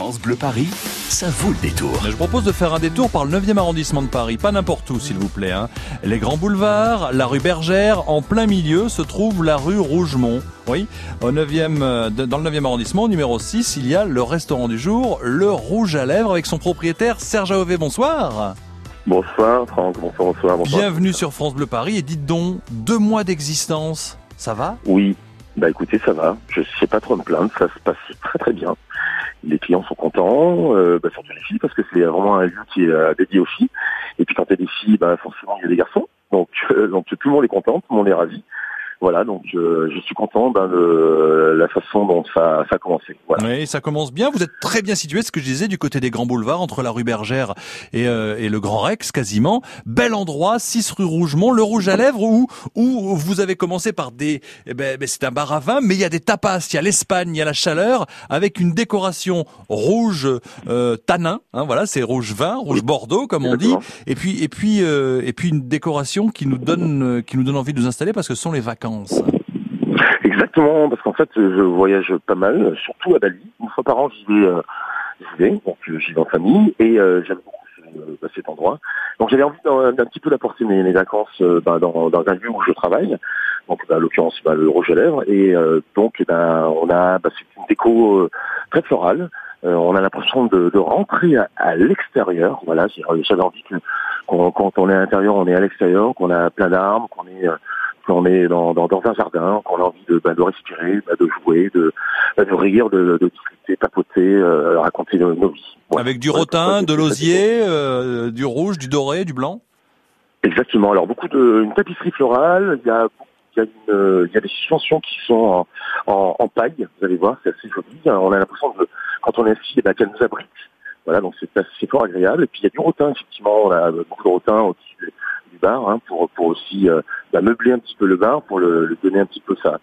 France Bleu Paris, ça vaut le détour. Je propose de faire un détour par le 9e arrondissement de Paris, pas n'importe où s'il vous plaît. hein. Les grands boulevards, la rue Bergère, en plein milieu se trouve la rue Rougemont. Oui, au 9e, euh, dans le 9e arrondissement, numéro 6, il y a le restaurant du jour, le Rouge à Lèvres, avec son propriétaire Serge Aové. Bonsoir. Bonsoir Franck, bonsoir, bonsoir, bonsoir. Bienvenue sur France Bleu Paris et dites donc, deux mois d'existence, ça va? Oui, bah écoutez, ça va. Je sais pas trop me plaindre, ça se passe très très bien. Les clients sont contents, euh, bah, surtout les filles, parce que c'est vraiment un lieu qui est euh, dédié aux filles. Et puis quand il des filles, bah, forcément il y a des garçons. Donc, euh, donc tout le monde est content, tout le monde est ravi. Voilà, donc euh, je suis content ben, de la façon dont ça, ça a commencé. Voilà. Oui, ça commence bien. Vous êtes très bien situé, ce que je disais, du côté des grands boulevards, entre la rue Bergère et, euh, et le Grand Rex, quasiment. Bel endroit, 6 rue Rougemont, le Rouge à Lèvres, où, où vous avez commencé par des... Eh ben, ben, c'est un bar à vin, mais il y a des tapas, il y a l'Espagne, il y a la chaleur, avec une décoration rouge euh, tanin. Hein, voilà, c'est rouge vin, rouge Bordeaux, comme on dit. Et puis, et puis, euh, et puis une décoration qui nous donne, euh, qui nous donne envie de nous installer parce que ce sont les vacances. Exactement, parce qu'en fait, je voyage pas mal, surtout à Bali. Une fois par an, j'y vais, euh, vais, donc euh, j'y vais en famille, et euh, j'aime beaucoup bah, cet endroit. Donc j'avais envie d'un, petit peu d'apporter mes, vacances bah, dans, un lieu où je travaille, donc bah, en l'occurrence bah, le Rouge à Lèvres, et donc eh ben, on a, c'est une déco très florale. On a l'impression de, rentrer à, l'extérieur. Voilà, j'avais envie que qu'on- quand on est à l'intérieur, on est à l'extérieur, qu'on a plein d'arbres, qu'on est qu'on est dans, dans, dans un jardin, qu'on a envie de, bah, de respirer, bah, de jouer, de, bah, de rire, de, de discuter, papoter, euh, raconter nos, nos vies. Avec du rotin, de l'osier, euh, du rouge, du doré, du blanc? Exactement. Alors beaucoup de une tapisserie florale. Il y a il y a, une, euh, il y a des suspensions qui sont en, en, en paille. Vous allez voir, c'est assez joli. On a l'impression de quand on est assis, eh ben, qu'elle nous abrite. Voilà, donc c'est assez fort agréable. Et puis il y a du rotin, effectivement. On a beaucoup de rotin au-dessus bar hein, pour aussi euh, bah, meubler un petit peu le bar, pour le, donner un petit peu sa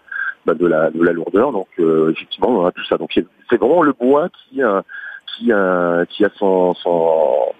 bah, de la de la lourdeur. Donc euh, effectivement, on a tout ça. Donc c'est vraiment le bois qui qui qui a son son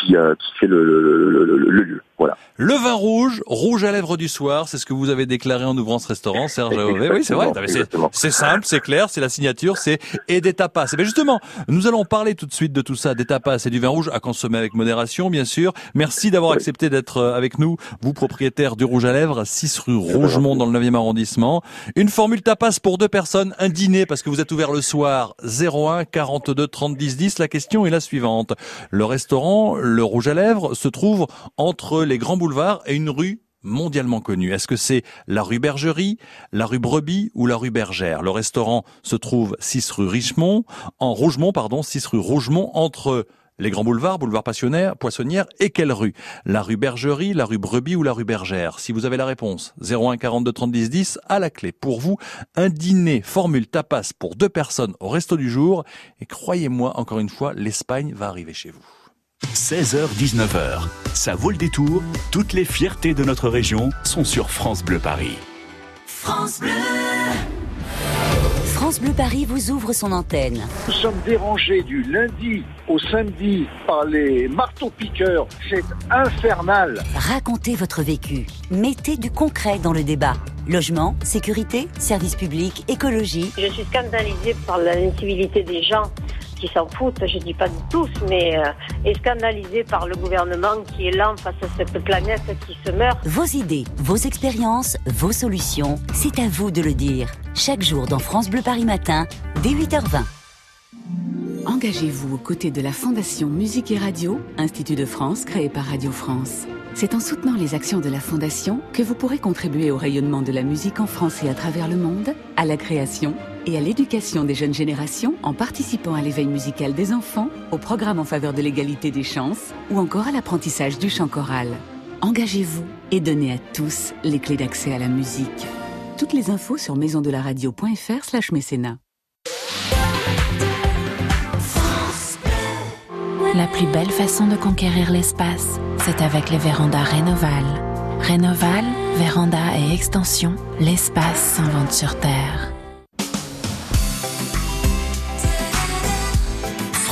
qui euh, fait le, le- le lieu. Voilà. Le vin rouge, rouge à lèvres du soir, c'est ce que vous avez déclaré en ouvrant ce restaurant, Serge Aové. Oui, c'est vrai. Mais C'est simple, c'est clair, c'est la signature, c'est et des tapas. Et bien justement, nous allons parler tout de suite de tout ça, des tapas et du vin rouge à consommer avec modération, bien sûr. Merci d'avoir Oui. accepté d'être euh, avec nous, vous propriétaire du rouge à lèvres, 6 rue Rougemont dans le 9e arrondissement. Une formule tapas pour deux personnes, un dîner parce que vous êtes ouvert le soir, 01 42 30 10 10. La question est la suivante. Le restaurant, le rouge à lèvres, se trouve entre les grands boulevards et une rue mondialement connue. Est-ce que c'est la rue Bergerie, la rue Brebis ou la rue Bergère? Le restaurant se trouve 6 rue Richemont, en Rougemont, pardon, 6 rue Rougemont, entre les grands boulevards, boulevard Passionnaire, Poissonnière et quelle rue? La rue Bergerie, la rue Brebis ou la rue Bergère? Si vous avez la réponse, 01 42 30 10 10 à la clé. Pour vous, un dîner formule tapas pour deux personnes au resto du jour. Et croyez-moi, encore une fois, l'Espagne va arriver chez vous. 16h-19h, ça vaut le détour. Toutes les fiertés de notre région sont sur France Bleu Paris. France Bleu Paris vous ouvre son antenne. Nous sommes dérangés du lundi au samedi par les marteaux-piqueurs. C'est infernal. Racontez votre vécu. Mettez du concret dans le débat. Logement, sécurité, services publics, écologie. Je suis scandalisée par l'incivilité des gens qui s'en foutent, je dis pas de tous, mais euh, et scandalisée par le gouvernement qui est lent face à cette planète qui se meurt. Vos idées, vos expériences, vos solutions, c'est à vous de le dire. Chaque jour dans France Bleu Paris Matin, dès 8h20. Engagez-vous aux côtés de la Fondation Musique et Radio, Institut de France créé par Radio France. C'est en soutenant les actions de la Fondation que vous pourrez contribuer au rayonnement de la musique en France et à travers le monde, à la création et à l'éducation des jeunes générations en participant à l'éveil musical des enfants, au programme en faveur de l'égalité des chances ou encore à l'apprentissage du chant choral. Engagez-vous et donnez à tous les clés d'accès à la musique. Toutes les infos sur maisondelaradio.fr slash mécénat. La plus belle façon de conquérir l'espace, c'est avec les vérandas Rénoval. Rénoval, véranda et extension, l'espace s'invente sur Terre.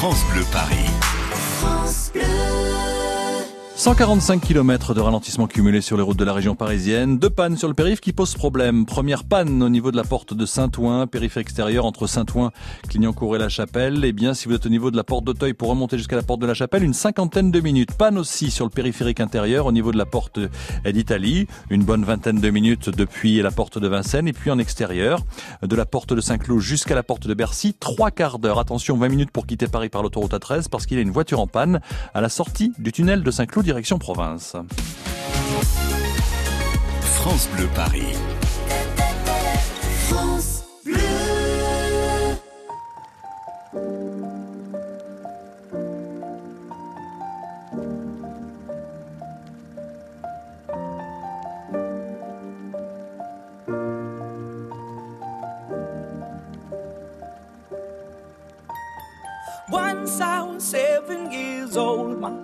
France Bleu Paris. 145 km de ralentissement cumulé sur les routes de la région parisienne. Deux pannes sur le périph' qui posent problème. Première panne au niveau de la porte de Saint-Ouen, périph' extérieur entre Saint-Ouen, Clignancourt et La Chapelle. Eh bien, si vous êtes au niveau de la porte d'Auteuil pour remonter jusqu'à la porte de La Chapelle, une cinquantaine de minutes. Panne aussi sur le périphérique intérieur au niveau de la porte d'Italie. Une bonne vingtaine de minutes depuis la porte de Vincennes et puis en extérieur de la porte de Saint-Cloud jusqu'à la porte de Bercy. Trois quarts d'heure. Attention, 20 minutes pour quitter Paris par l'autoroute A13 parce qu'il y a une voiture en panne à la sortie du tunnel de Saint-Cloud direction province. France Bleu Paris. France Bleu. Once I was seven years old, my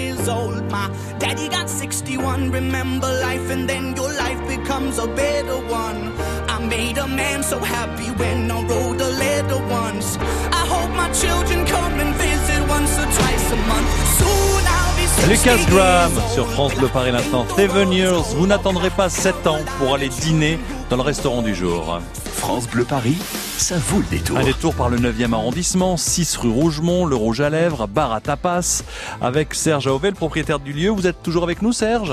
years old. My daddy got 61. Remember life, and then your life becomes a better one. I made a man so happy when I wrote a letter once. I hope my children come and visit once or twice a month. Soon I'll be 60 Lucas Graham sur. France Bleu Paris maintenant. Seven years, vous n'attendrez pas 7 ans pour aller dîner dans le restaurant du jour. France Bleu Paris, ça vaut le détour. Un détour par le 9e arrondissement, 6 rue Rougemont, le Rouge à Lèvres, bar à tapas, avec Serge Aovel, propriétaire du lieu. Vous êtes toujours avec nous, Serge?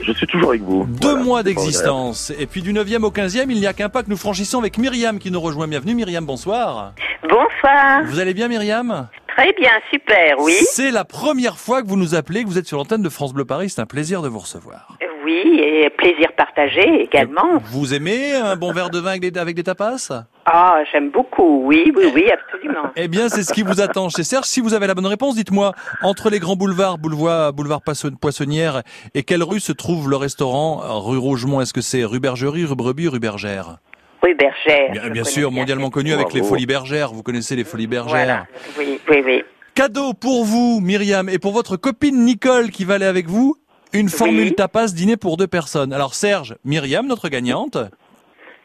Je suis toujours avec vous. Deux Voilà, mois d'existence. Et puis du 9e au 15e, il n'y a qu'un pas que nous franchissons avec Myriam qui nous rejoint. Bienvenue Myriam, bonsoir. Bonsoir. Vous allez bien Myriam? Très bien, super, oui. C'est la première fois que vous nous appelez, que vous êtes sur l'antenne de France Bleu Paris. C'est un plaisir de vous recevoir. Oui, et plaisir partagé également. Vous aimez un bon verre de vin avec des, avec des tapas? Ah, j'aime beaucoup, oui, oui, oui, absolument. Eh bien, c'est ce qui vous attend chez Serge. Si vous avez la bonne réponse, dites-moi, entre les grands boulevards, boulevard, boulevard Poisson- Poissonnière, et quelle rue se trouve le restaurant euh, Rue Rougemont? Est-ce que c'est rue Bergerie, rue Brebis, rue Bergère? Oui, Bergère. Bien, sûr, mondialement connu avec les. Folies Bergères. Vous connaissez les Folies Bergères. Voilà, oui, oui, oui. Cadeau pour vous, Myriam, et pour votre copine Nicole qui va aller avec vous. Une formule tapas dîner pour deux personnes. Alors Serge, Myriam, notre gagnante.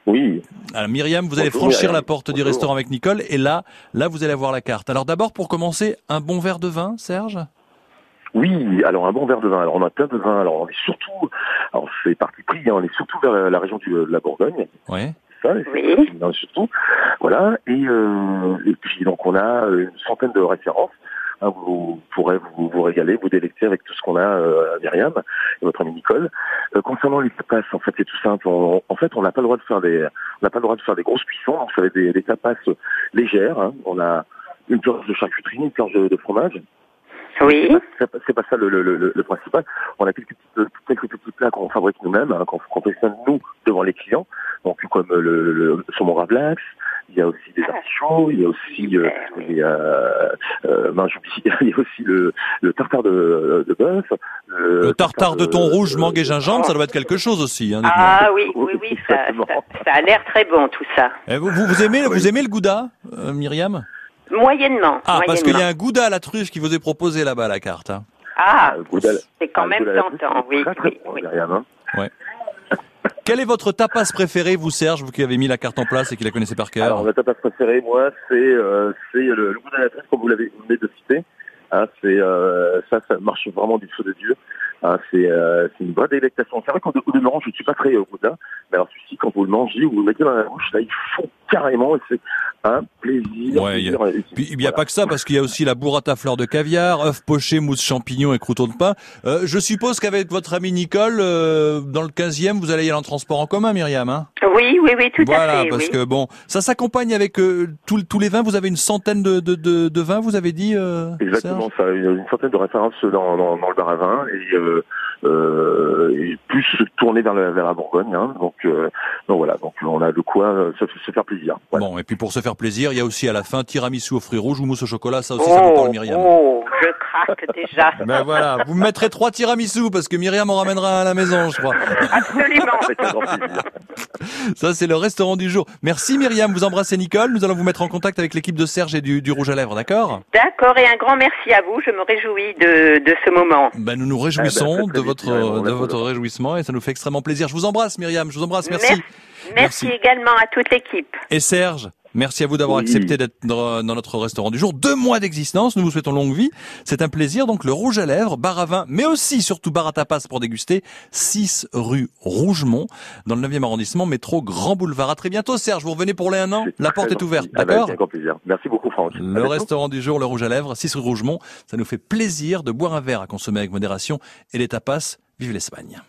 Oui. Alors Myriam, vous allez franchir Myriam. la porte du restaurant avec Nicole et là, là vous allez avoir la carte. Alors d'abord pour commencer, un bon verre de vin, Serge? Oui, alors un bon verre de vin. Alors on a plein de vins. Alors on est surtout, alors c'est parti pris, hein, on est surtout vers la, la région du- de la Bourgogne. Ouais. ça, Oui. surtout. Voilà. Et, euh, et puis donc on a une centaine de références. Hein, vous pourrez vous, vous régaler, vous délecter avec tout ce qu'on a, euh, à Myriam et votre ami Nicole. Euh, concernant les tapas, en fait, c'est tout simple. On- en fait, on n'a pas le droit de faire des, on n'a pas le droit de faire des grosses cuissons. Donc, ça va être des, des tapas légères. hein. On a une planche de charcuterie, une planche de, de fromage. Oui. C'est pas, pas ça le, le, le, le principal. On a quelques petits, euh, quelques petits plats qu'on fabrique nous-mêmes, hein, qu'on fait nous devant les clients. Donc comme le, le, le saumon ravlax, il y a aussi des artichauts, il y a aussi euh, il y a, euh, ben, il y a aussi le, le tartare de, de bœuf. Le tartare de thon rouge, mangue et gingembre, ça doit être quelque chose aussi. Hein. Ah oui, oui, oui, ça, ça, ça a l'air très bon tout ça. Eh, vous, vous, vous aimez, vous aimez le gouda, euh, Myriam? Moyennement. Ah, parce qu'il y a un gouda à la truffe qui vous est proposé là-bas à la carte. hein. Ah, c'est quand ah, même tentant, oui. Très, très oui, bon, oui. Myriam, hein. Ouais. Quel est votre tapas préféré, vous Serge, vous qui avez mis la carte en place et qui la connaissez par cœur Alors, ma tapas préférée, moi, c'est euh, le, le goût de la truffe, comme vous l'avez vous de citer. Hein, c'est euh, ça, ça marche vraiment du feu de Dieu. Hein, c'est euh, une vraie délectation. C'est vrai qu'au au demeurant, je ne suis pas très au boudin, mais alors celui-ci, quand vous le mangez, vous le mettez dans la bouche, là, il fond carrément, et un plaisir. Ouais, il a- Puis n'y a pas que ça, parce qu'il y a aussi la burrata fleur de caviar, œufs pochés, mousse champignon et croûtons de pain. Euh, je suppose qu'avec votre ami Nicole, euh, dans le 15e, vous allez y aller en transport en commun, Myriam. Hein? Oui, oui, oui, tout voilà, à fait. parce oui. que bon, ça s'accompagne avec euh, tous tous les vins. Vous avez une centaine de, de, de, de vins, vous avez dit euh, Exactement, ça, une, une centaine de références dans, dans, dans le bar à vin et, euh, euh, et plus tourné vers, le, vers la Bourgogne. Hein, donc, euh, donc voilà, donc on a de quoi euh, se, se faire plaisir. Voilà. Bon, et puis pour se faire plaisir, il y a aussi à la fin tiramisu aux fruits rouges ou mousse au chocolat. Ça aussi, ça vous parle, Myriam. oh, je craque déjà. Ben voilà, vous me mettrez trois tiramisu parce que Myriam en ramènera à la maison, je crois. Absolument. Ça, c'est le restaurant du jour. Merci Myriam, vous embrassez Nicole. Nous allons vous mettre en contact avec l'équipe de Serge et du, du Rouge à Lèvres, d'accord? D'accord, et un grand merci à vous. Je me réjouis de, de ce moment. ben, Nous nous réjouissons Eh ben, de votre, de a votre réjouissement et ça nous fait extrêmement plaisir. Je vous embrasse Myriam, je vous embrasse, merci. Merci, également à toute l'équipe. Et Serge, merci à vous d'avoir Oui. accepté d'être dans notre restaurant du jour. Deux mois d'existence, nous vous souhaitons longue vie. C'est un plaisir, donc le rouge à lèvres, bar à vin, mais aussi surtout bar à tapas pour déguster. 6 rue Rougemont, dans le 9e arrondissement, métro Grand Boulevard. À très bientôt Serge, vous revenez pour les un an. La porte est ouverte, Ah bah, d'accord Avec un grand plaisir. Merci beaucoup, Franck. À Le bientôt. restaurant du jour, le rouge à lèvres, 6 rue Rougemont. Ça nous fait plaisir de boire un verre à consommer avec modération et les tapas. Vive l'Espagne.